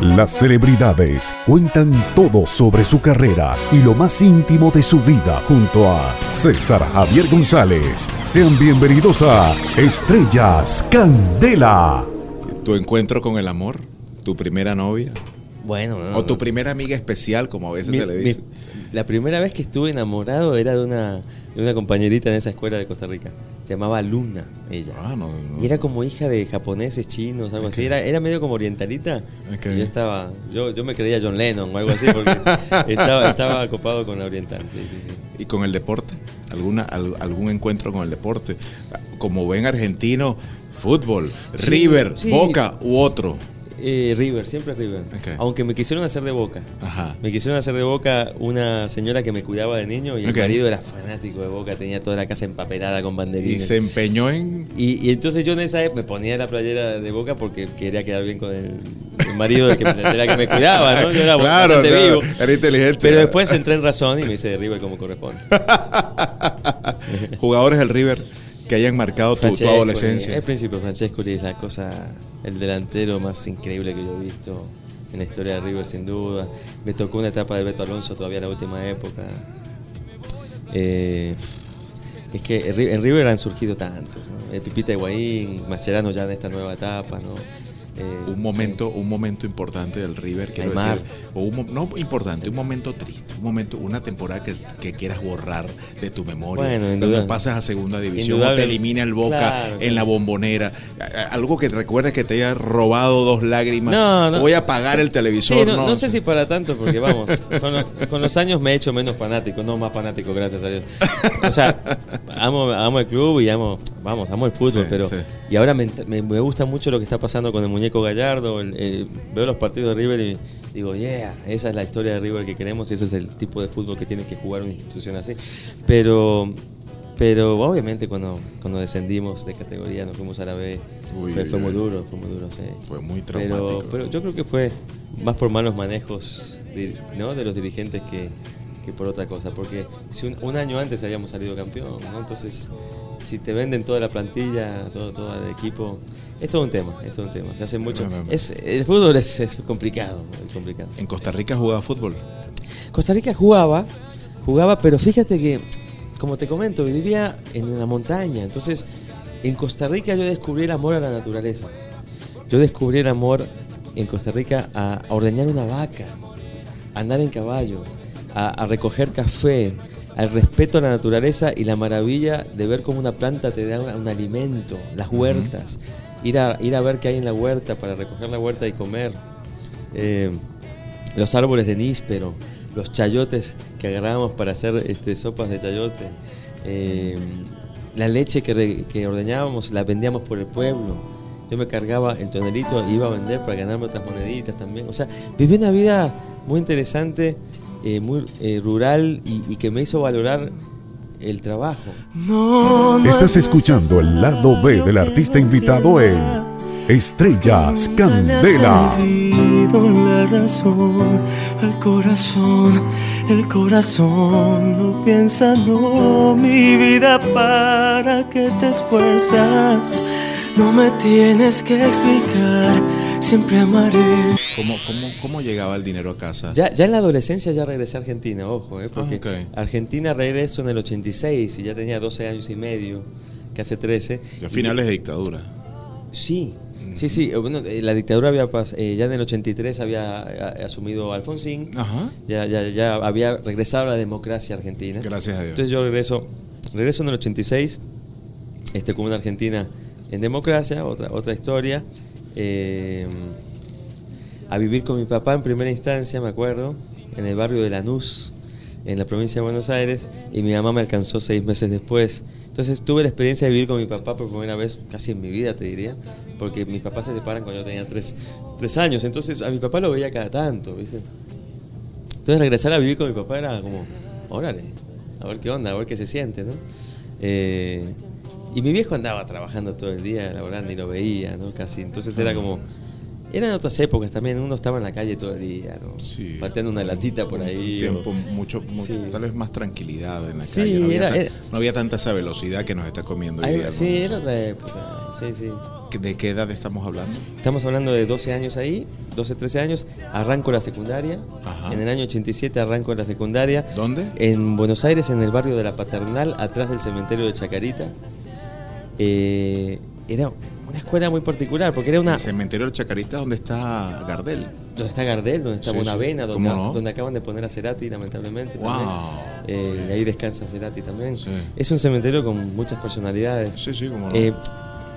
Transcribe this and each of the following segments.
Las celebridades cuentan todo sobre su carrera y lo más íntimo de su vida junto a César Javier González. Sean bienvenidos a Estrellas Candela. Tu encuentro con el amor, tu primera novia. Bueno, no, o tu no. primera amiga especial, como a veces Mi- se le mi- dice. La primera vez que estuve enamorado era de una, de una compañerita en esa escuela de Costa Rica. Se llamaba Luna, ella. Ah, no, no y era como hija de japoneses, chinos, algo así. Era, era medio como orientalita. Y yo estaba, yo, yo me creía John Lennon o algo así porque estaba, estaba acopado con la oriental. Sí, sí, sí. ¿Y con el deporte? ¿Alguna, al- ¿Algún encuentro con el deporte? Como ven argentino, fútbol, River. Boca u otro. Eh, River, siempre River. Aunque me quisieron hacer de boca. Ajá. Me quisieron hacer de boca una señora que me cuidaba de niño y el marido era fanático de boca, tenía toda la casa empapelada con Y banderines. se empeñó en... Y, y entonces yo en esa época me ponía la playera de boca porque quería quedar bien con el, el marido del que, me- era que me cuidaba, ¿no? Yo era claro, bastante claro, vivo. era inteligente. Pero después entré en razón y me hice de River como corresponde. Jugadores del River que hayan marcado tu, adolescencia. El príncipe Francescoli es la cosa, el delantero más increíble que yo he visto en la historia de River, sin duda. Me tocó una etapa de Beto Alonso todavía en la última época. Eh, es que en River han surgido tantos, ¿no? El Pipita Higuaín, Mascherano ya en esta nueva etapa, ¿no? Eh, un momento, un momento importante del River, quiero Aymar. decir, o un no importante, un momento triste, un momento, una temporada que, que quieras borrar de tu memoria, Bueno, donde indudable- pasas a segunda división o te elimina el Boca Claro, en la bombonera, algo que te recuerdes que te haya robado dos lágrimas, No, no. voy a apagar el televisor, Sí, no, no, no sé si para tanto, porque vamos, con, lo- con los años me he hecho menos fanático, no más fanático, gracias a Dios. O sea, amo, amo el club y amo, vamos, amo el fútbol, Sí, pero sí. y ahora me, me- me gusta mucho lo que está pasando con el muñeco Gallardo. el- el- veo los partidos de River y digo, yeah, esa es la historia de River que queremos y ese es el tipo de fútbol que tiene que jugar una institución así. Pero pero obviamente cuando, cuando descendimos de categoría, nos fuimos a la B, Uy, fue, fue muy uy. duro, fue muy duro, sí. Fue muy Pero, traumático. pero yo creo que fue más por malos manejos de, ¿no? de los dirigentes que, que por otra cosa. Porque si un, un año antes habíamos salido campeón, ¿no? entonces si te venden toda la plantilla, todo, todo el equipo, es todo un tema, es todo un tema. Se hace mucho. no, no. Es, el fútbol es, es complicado, es complicado. en Costa Rica jugaba fútbol. Costa Rica jugaba, jugaba, pero fíjate que, como te comento, vivía en la montaña. Entonces, en Costa Rica yo descubrí el amor a la naturaleza. Yo descubrí el amor en Costa Rica a, a ordeñar una vaca, a andar en caballo, a, a recoger café, al respeto a la naturaleza y la maravilla de ver cómo una planta te da un, un alimento, las huertas, ir, a, ir a ver qué hay en la huerta para recoger la huerta y comer. Eh, los árboles de níspero, los chayotes que agarrábamos para hacer este, sopas de chayote, eh, la leche que, re- que ordeñábamos la vendíamos por el pueblo. Yo me cargaba el tonelito e iba a vender para ganarme otras moneditas también. O sea, viví una vida muy interesante, eh, muy eh, rural y, y que me hizo valorar el trabajo. Estás escuchando el lado B del artista invitado en Estrellas Candela. la razón al corazón, el corazón no piensa, no, mi vida, para que te esfuerzas. No me tienes que explicar, siempre amaré. ¿Cómo, cómo, cómo llegaba el dinero a casa? Ya, ya en la adolescencia ya regresé a Argentina, ojo, eh, porque Ah, ok. Argentina regreso en el 86 y ya tenía 12 años y medio, casi 13. Ya Y- finales de dictadura. Sí, sí, sí. eh, Bueno, eh, la dictadura había eh, ya en el 83 había asumido Alfonsín. Ajá. Ya, ya, ya había regresado a la democracia argentina. Gracias a Dios. Entonces yo regreso, regreso en el 86, este, con una Argentina en democracia, otra, otra historia. eh, a vivir con mi papá en primera instancia, me acuerdo, en el barrio de Lanús, en la provincia de Buenos Aires, y mi mamá me alcanzó seis meses después. Entonces tuve la experiencia de vivir con mi papá por primera vez, casi en mi vida, te diría, porque mis papás se separan cuando yo tenía tres, tres años, entonces a mi papá lo veía cada tanto, ¿viste? Entonces regresar a vivir con mi papá era como, órale, a ver qué onda, a ver qué se siente, ¿no? Eh, y mi viejo andaba trabajando todo el día, la verdad, ni lo veía, ¿no? Casi. Entonces era como, eran otras épocas también, uno estaba en la calle todo el día, ¿no? Sí. Pateando una latita por ahí. tiempo, mucho, mucho- Sí. tal vez más tranquilidad en la Sí, calle. No había, era- tan- era- no había tanta esa velocidad que nos está comiendo hoy día. sí, ¿no? era otra época, sí, sí. ¿De qué edad estamos hablando? Estamos hablando de 12 años ahí, 12, 13 años. Arranco la secundaria. Ajá. En el año 87 arranco la secundaria. ¿Dónde? En Buenos Aires, en el barrio de la Paternal, atrás del cementerio de Chacarita. Eh, era una escuela muy particular, porque era una... El cementerio del Chacarita, donde está Gardel. Donde está Gardel, donde está Sí, Bonavena, sí. donde, ¿Cómo no? donde acaban de poner a Cerati, lamentablemente. Wow. Eh, y ahí descansa Cerati también. Sí. Es un cementerio con muchas personalidades. Sí, sí, como no. Eh,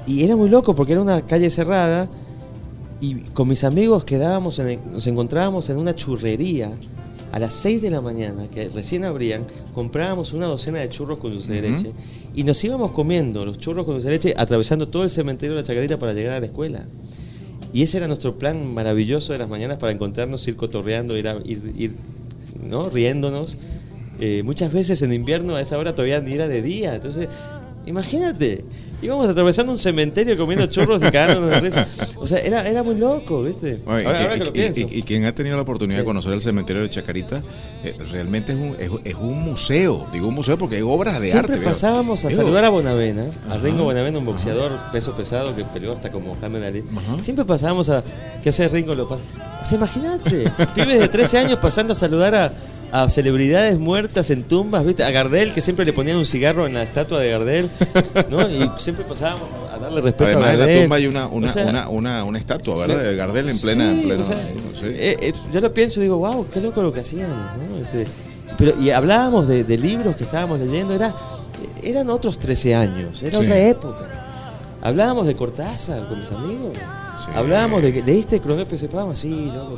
y era muy loco porque era una calle cerrada y con mis amigos quedábamos en el- nos encontrábamos en una churrería a las 6 de la mañana, que recién abrían, comprábamos una docena de churros con dulce de leche y nos íbamos comiendo los churros con dulce de leche atravesando todo el cementerio de la Chacarita para llegar a la escuela. Y ese era nuestro plan maravilloso de las mañanas para encontrarnos, ir cotorreando, ir, a- ir, ir, ¿no? riéndonos. Eh, muchas veces en invierno a esa hora todavía ni era de día. Entonces, imagínate, íbamos atravesando un cementerio comiendo churros y cagándonos de risa. O sea, era, era muy loco, ¿viste? Oye, ahora, y, ahora que lo y- pienso. y- y quien ha tenido la oportunidad de conocer el cementerio de Chacarita, eh, realmente es un, es, es un museo. Digo un museo porque hay obras de Siempre arte. veo. pasábamos a saludar a Bonavena, a Ringo Bonavena, un boxeador peso pesado que peleó hasta como Muhammad Ali. Ajá. Siempre pasábamos a. ¿Qué hace Ringo? Pas- o sea, imagínate, pibes de 13 años pasando a saludar a, a celebridades muertas en tumbas, ¿viste? A Gardel, que siempre le ponían un cigarro en la estatua de Gardel, ¿no? Y siempre pasábamos a, darle respeto Además, a en Gardel. la tumba hay una, una, O sea, una, una, una estatua, ¿verdad? De Gardel en plena. Sí, en plena o sea, sí. eh, eh, yo lo pienso y digo, wow, qué loco lo que hacíamos, ¿no? Este, pero, y hablábamos de, de libros que estábamos leyendo, era, eran otros 13 años, era Sí. otra época. Hablábamos de Cortázar con mis amigos. Sí. Hablábamos de que leíste Cronopio Cepama, sí, loco.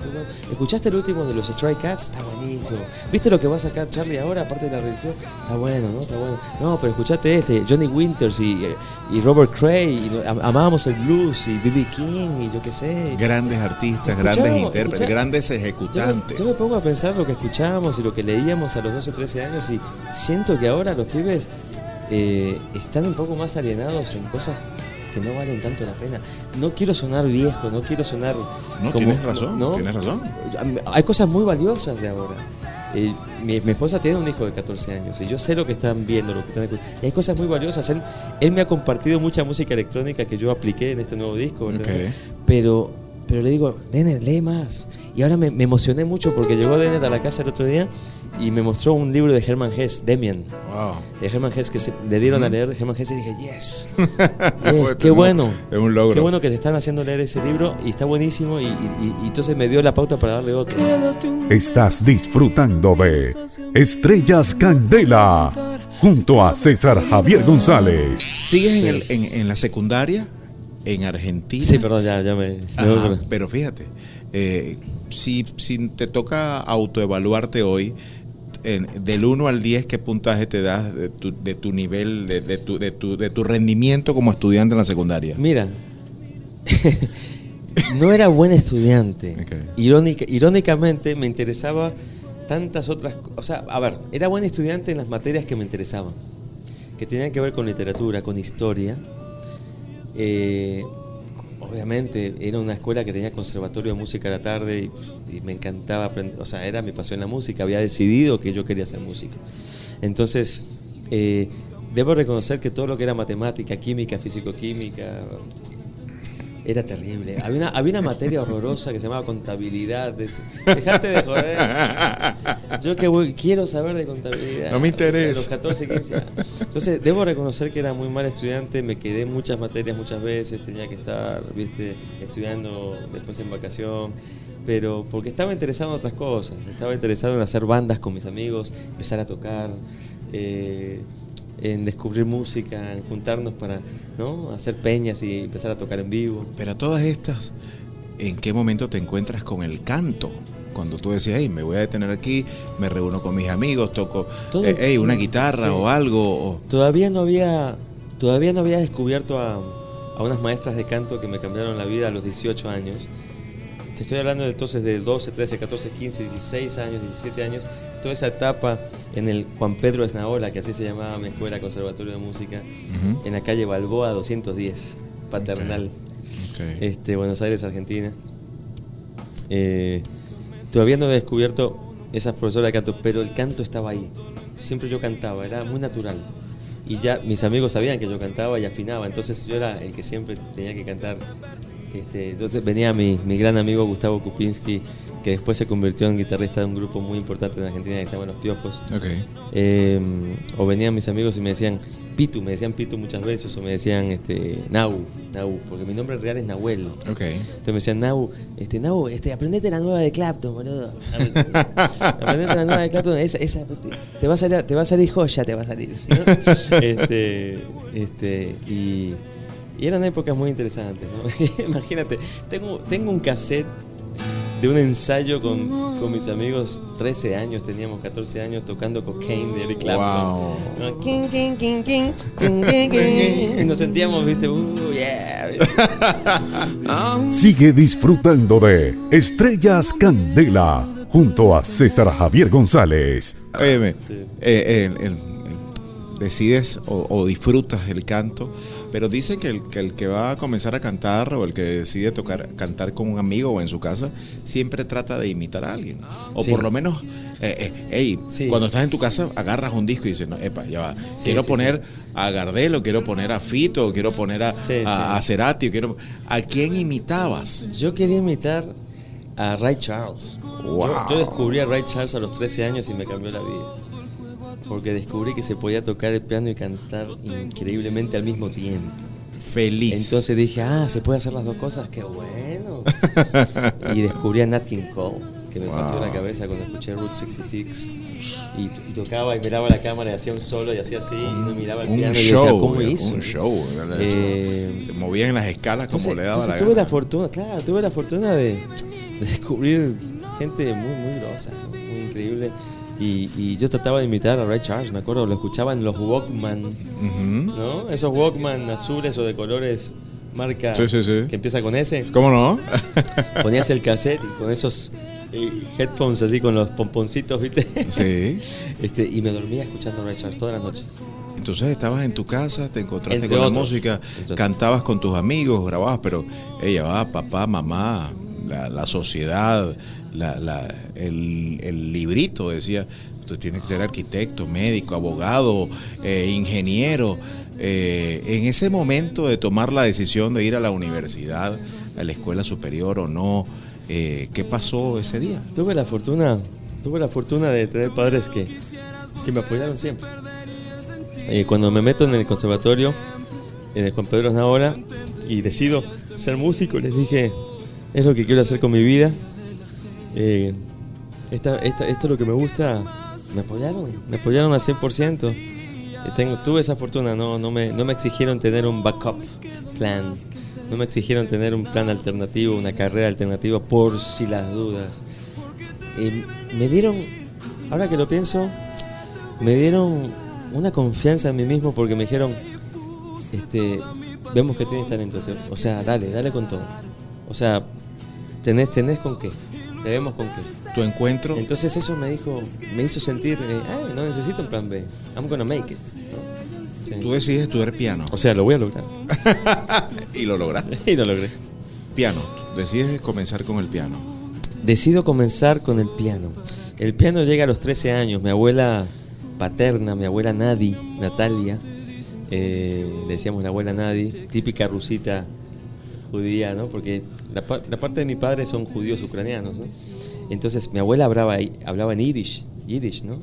¿Escuchaste el último de los Stray Cats? Está buenísimo. ¿Viste lo que va a sacar Charlie ahora, aparte de la religión? Está bueno, ¿no? Está bueno. No, pero escuchaste este, Johnny Winters y, y Robert Cray, y amábamos el blues y B.B. King y yo qué sé. Grandes artistas, grandes intérpretes, grandes Yo ejecutantes. yo me pongo a pensar lo que escuchábamos y lo que leíamos a los 12, 13 años y siento que ahora los pibes eh, están un poco más alienados en cosas que no valen tanto la pena. No quiero sonar viejo, no quiero sonar... No, como- tienes razón, ¿no? tienes razón. Hay cosas muy valiosas de ahora. Eh, mi, mi esposa tiene un hijo de 14 años y yo sé lo que están viendo, lo que están escuchando. Y hay cosas muy valiosas. Él, él me ha compartido mucha música electrónica que yo apliqué en este nuevo disco. ¿verdad? Pero, pero le digo, Denet, lee más. Y ahora me, me emocioné mucho porque llegó Denet a la casa el otro día y me mostró un libro de Hermann Hesse, Demian. Wow. De Hermann Hesse que se- le dieron a leer de Hermann Hesse y dije, yes. yes qué bueno. es un logro. Qué bueno que te están haciendo leer ese libro y está buenísimo y, y- y entonces me dio la pauta para darle otro. Estás disfrutando de Estrellas Candela junto a César Javier González. ¿Sigues en, el- en- en la secundaria en Argentina? Sí, perdón, ya, ya me... Ajá, pero fíjate, eh, si, si te toca autoevaluarte hoy, en- del 1 al 10, ¿qué puntaje te das de tu, de tu nivel, de, de tu, de, tu, de tu rendimiento como estudiante en la secundaria? Mira, no era buen estudiante. Irónica- irónicamente me interesaba tantas otras cosas. O sea, a ver, era buen estudiante en las materias que me interesaban, que tenían que ver con literatura, con historia. Eh, obviamente era una escuela que tenía conservatorio de música a la tarde y, me encantaba aprender, o sea, era mi pasión la música, había decidido que yo quería hacer música. Entonces, eh, debo reconocer que todo lo que era matemática, química, físico-química, era terrible. Había una, había una materia horrorosa que se llamaba contabilidad. Dejate de joder. Yo que voy- quiero saber de contabilidad. No me interesa. A los 14, 15 años. Entonces, debo reconocer que era muy mal estudiante. Me quedé muchas materias muchas veces. Tenía que estar, viste, estudiando después en vacación. Pero porque estaba interesado en otras cosas. Estaba interesado en hacer bandas con mis amigos, empezar a tocar. eh, en descubrir música, en juntarnos para ¿no? hacer peñas y empezar a tocar en vivo. Pero a todas estas, ¿en qué momento te encuentras con el canto? Cuando tú decías, hey, me voy a detener aquí, me reúno con mis amigos, toco eh, hey, una guitarra sí. o algo. o- Todavía no había, todavía no había descubierto a, a unas maestras de canto que me cambiaron la vida a los 18 años. Te estoy hablando de entonces de 12, 13, 14, 15, 16 años, 17 años, toda esa etapa en el Juan Pedro Esnaola, que así se llamaba mi escuela conservatorio de música, Ujú. en la calle Balboa 210, Paternal. Ok. este, Buenos Aires, Argentina. Eh, todavía no he descubierto esas profesoras de canto, pero el canto estaba ahí. Siempre yo cantaba, era muy natural. y ya mis amigos sabían que yo cantaba y afinaba, entonces yo era el que siempre tenía que cantar. Este, entonces venía mi, mi gran amigo Gustavo Kupinski, que después se convirtió en guitarrista de un grupo muy importante en Argentina que se llama Los Piojos. Ok. Eh, o venían mis amigos y me decían Pitu, me decían Pitu muchas veces, o me decían este, Nau, Nau, porque mi nombre real es Nahuel. Ok. Entonces me decían, Nau, este, Nau, este, aprendete la nueva de Clapton, boludo. aprendete la nueva de Clapton, esa, esa, te, va a salir, te va a salir joya, te va a salir. ¿no? Este, este, y, y eran épocas muy interesantes, ¿no? Imagínate, tengo, tengo un cassette de un ensayo con, con mis amigos, 13 años, teníamos 14 años tocando cocaine de Eric Clapton. Wow. ¿no? King, king, king, king, king, king, king. Y nos sentíamos, viste, uh, yeah. Sigue disfrutando de Estrellas Candela junto a César Javier González. Óyeme, eh, el- el- el- decides o, o disfrutas el canto, pero dicen que el, que el que va a comenzar a cantar o el que decide tocar cantar con un amigo o en su casa siempre trata de imitar a alguien. O Sí. por lo menos, eh, eh, hey, Sí. cuando estás en tu casa agarras un disco y dices, no, epa, ya va, quiero poner a Gardel o quiero poner a Fito quiero poner a, a, a Cerati quiero... ¿A quién imitabas? Yo quería imitar a Ray Charles. Wow. Yo, yo descubrí a Ray Charles a los 13 años y me cambió la vida. Porque descubrí que se podía tocar el piano y cantar increíblemente al mismo tiempo. Feliz. Entonces dije, ah, se puede hacer las dos cosas, qué bueno. y descubrí a Nat King Cole, que me partió Wow. la cabeza cuando escuché Route 66. Y, y tocaba y miraba la cámara y hacía un solo y hacía así y no miraba el un piano y show, decía, ¿cómo hizo? un show. Eh, se movía en las escalas como Entonces, le daba la tuve gana. la fortuna, claro, tuve la fortuna de, de descubrir gente muy, muy grosa, ¿no? muy increíble. Y, y yo trataba de imitar a Ray Charles, me acuerdo, lo escuchaba en los Walkman. ¿no? Esos Walkman azules o de colores marca Sí, sí, sí. que empieza con S. ¿Cómo no? Ponías el cassette y con esos eh, headphones así con los pomponcitos, ¿viste? sí. Este, y me dormía escuchando a Ray Charles toda la noche. Entonces estabas en tu casa, te encontraste Entre con la música, Entre otros. cantabas con tus amigos, grababas, pero ella va, papá, mamá, la, la sociedad, la- el, librito decía, tú tienes que ser arquitecto, médico, abogado, eh, ingeniero. Eh, en ese momento de tomar la decisión de ir a la universidad, a la escuela superior o no, eh, ¿qué pasó ese día? Tuve la fortuna, tuve la fortuna de tener padres que, que me apoyaron siempre. Cuando me meto en el conservatorio, en el Juan Pedro Aznábora, y decido ser músico, les dije, es lo que quiero hacer con mi vida. Eh, esto es lo que me gusta. Me apoyaron, me apoyaron al 100%. Eh, tengo, tuve esa fortuna, no, no, me, no me exigieron tener un backup plan, no me exigieron tener un plan alternativo, una carrera alternativa por si las dudas. Eh, me dieron, ahora que lo pienso, me dieron una confianza en mí mismo porque me dijeron, este, vemos que tienes talento, o sea, dale, dale con todo. O sea, tenés, tenés con qué, te vemos con qué. Tu encuentro Entonces eso me dijo, me hizo sentir, eh, ah, no necesito un plan B, I'm gonna make it. ¿no? Sí. Tú decides estudiar piano O sea, lo voy a lograr. y lo lograste. y lo logré. Piano, decides comenzar con el piano. Decido comenzar con el piano. El piano llega a los 13 años. Mi abuela paterna, mi abuela Nadi, Natalia, eh, decíamos la abuela Nadi, típica rusita judía, ¿no? Porque la, la parte de mi padre son judíos ucranianos, ¿no? Entonces mi abuela hablaba, hablaba en Yiddish, Yiddish, ¿no?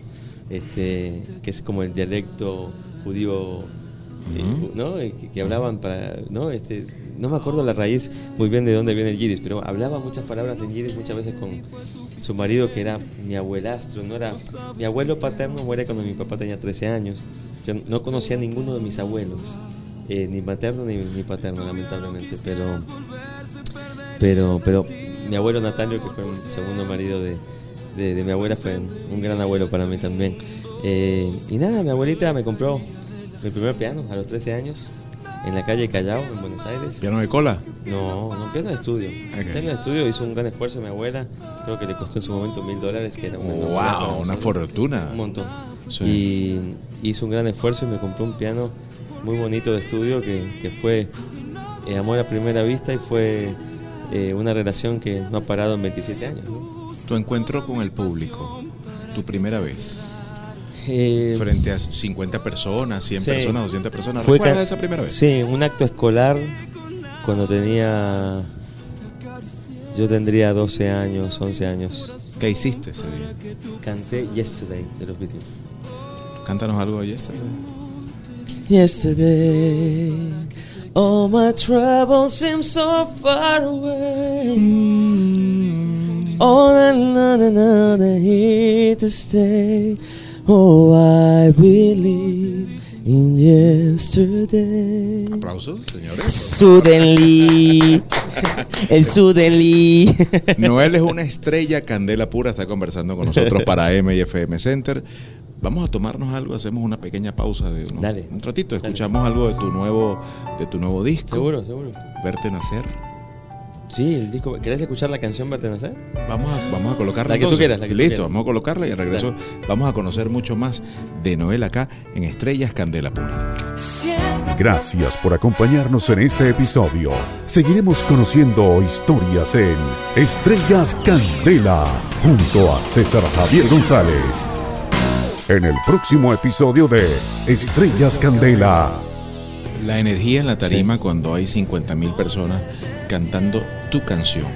Este, que es como el dialecto judío, eh, ¿no? Eh, Que, que hablaban para, ¿no? Este, no me acuerdo la raíz muy bien de dónde viene el Yiddish, pero hablaba muchas palabras en Yiddish muchas veces con su marido que era mi abuelastro, no era mi abuelo paterno muere cuando mi papá tenía 13 años. Yo no conocía a ninguno de mis abuelos, eh, ni materno ni, ni paterno, lamentablemente, pero pero pero mi abuelo Natalio, que fue el segundo marido de, de- de mi abuela, fue un gran abuelo para mí también. Eh, y nada, mi abuelita me compró mi primer piano a los 13 años en la calle Callao, en Buenos Aires. ¿Piano de cola? No, no, piano de estudio. Ok. Piano de estudio hizo un gran esfuerzo mi abuela. Creo que le costó en su momento mil dólares, que era una, ¡Wow! Una fortuna. Un montón. Sí. Y hizo un gran esfuerzo y me compró un piano muy bonito de estudio que, que fue eh, amor a primera vista y fue eh, una relación que no ha parado en 27 años. ¿no? Tu encuentro con el público. Tu primera vez. Eh, frente a 50 personas, 100 Sí. personas, 200 personas. Fue ¿Recuerdas esa primera vez? Sí, un acto escolar cuando tenía. Yo tendría 12 años, 11 años. ¿Qué hiciste ese día? Canté Yesterday de los Beatles. Cántanos algo de yesterday. Yesterday, all my troubles seem so far away. All and another here to stay. Oh, I believe in yesterday. Aplausos, señores. Suddenly, el Suddenly. Noel es una estrella candela pura, está conversando con nosotros para M y FM Center. Vamos a tomarnos algo, hacemos una pequeña pausa de unos- Dale. un ratito, escuchamos algo de tu nuevo de tu nuevo disco, Seguro, seguro. Verte nacer. Sí, el disco. ¿Querés escuchar la canción Verte Nacer? Vamos a, vamos a colocarla. La que tú quieras, la que tú Listo, quieras. vamos a colocarla y al regreso vamos a conocer mucho más de Noel acá en Estrellas Candela Pura. Gracias por acompañarnos en este episodio. Seguiremos conociendo historias en Estrellas Candela junto a César Javier González. En el próximo episodio de Estrellas Candela. La energía en la tarima cuando hay 50 mil personas cantando tu canción.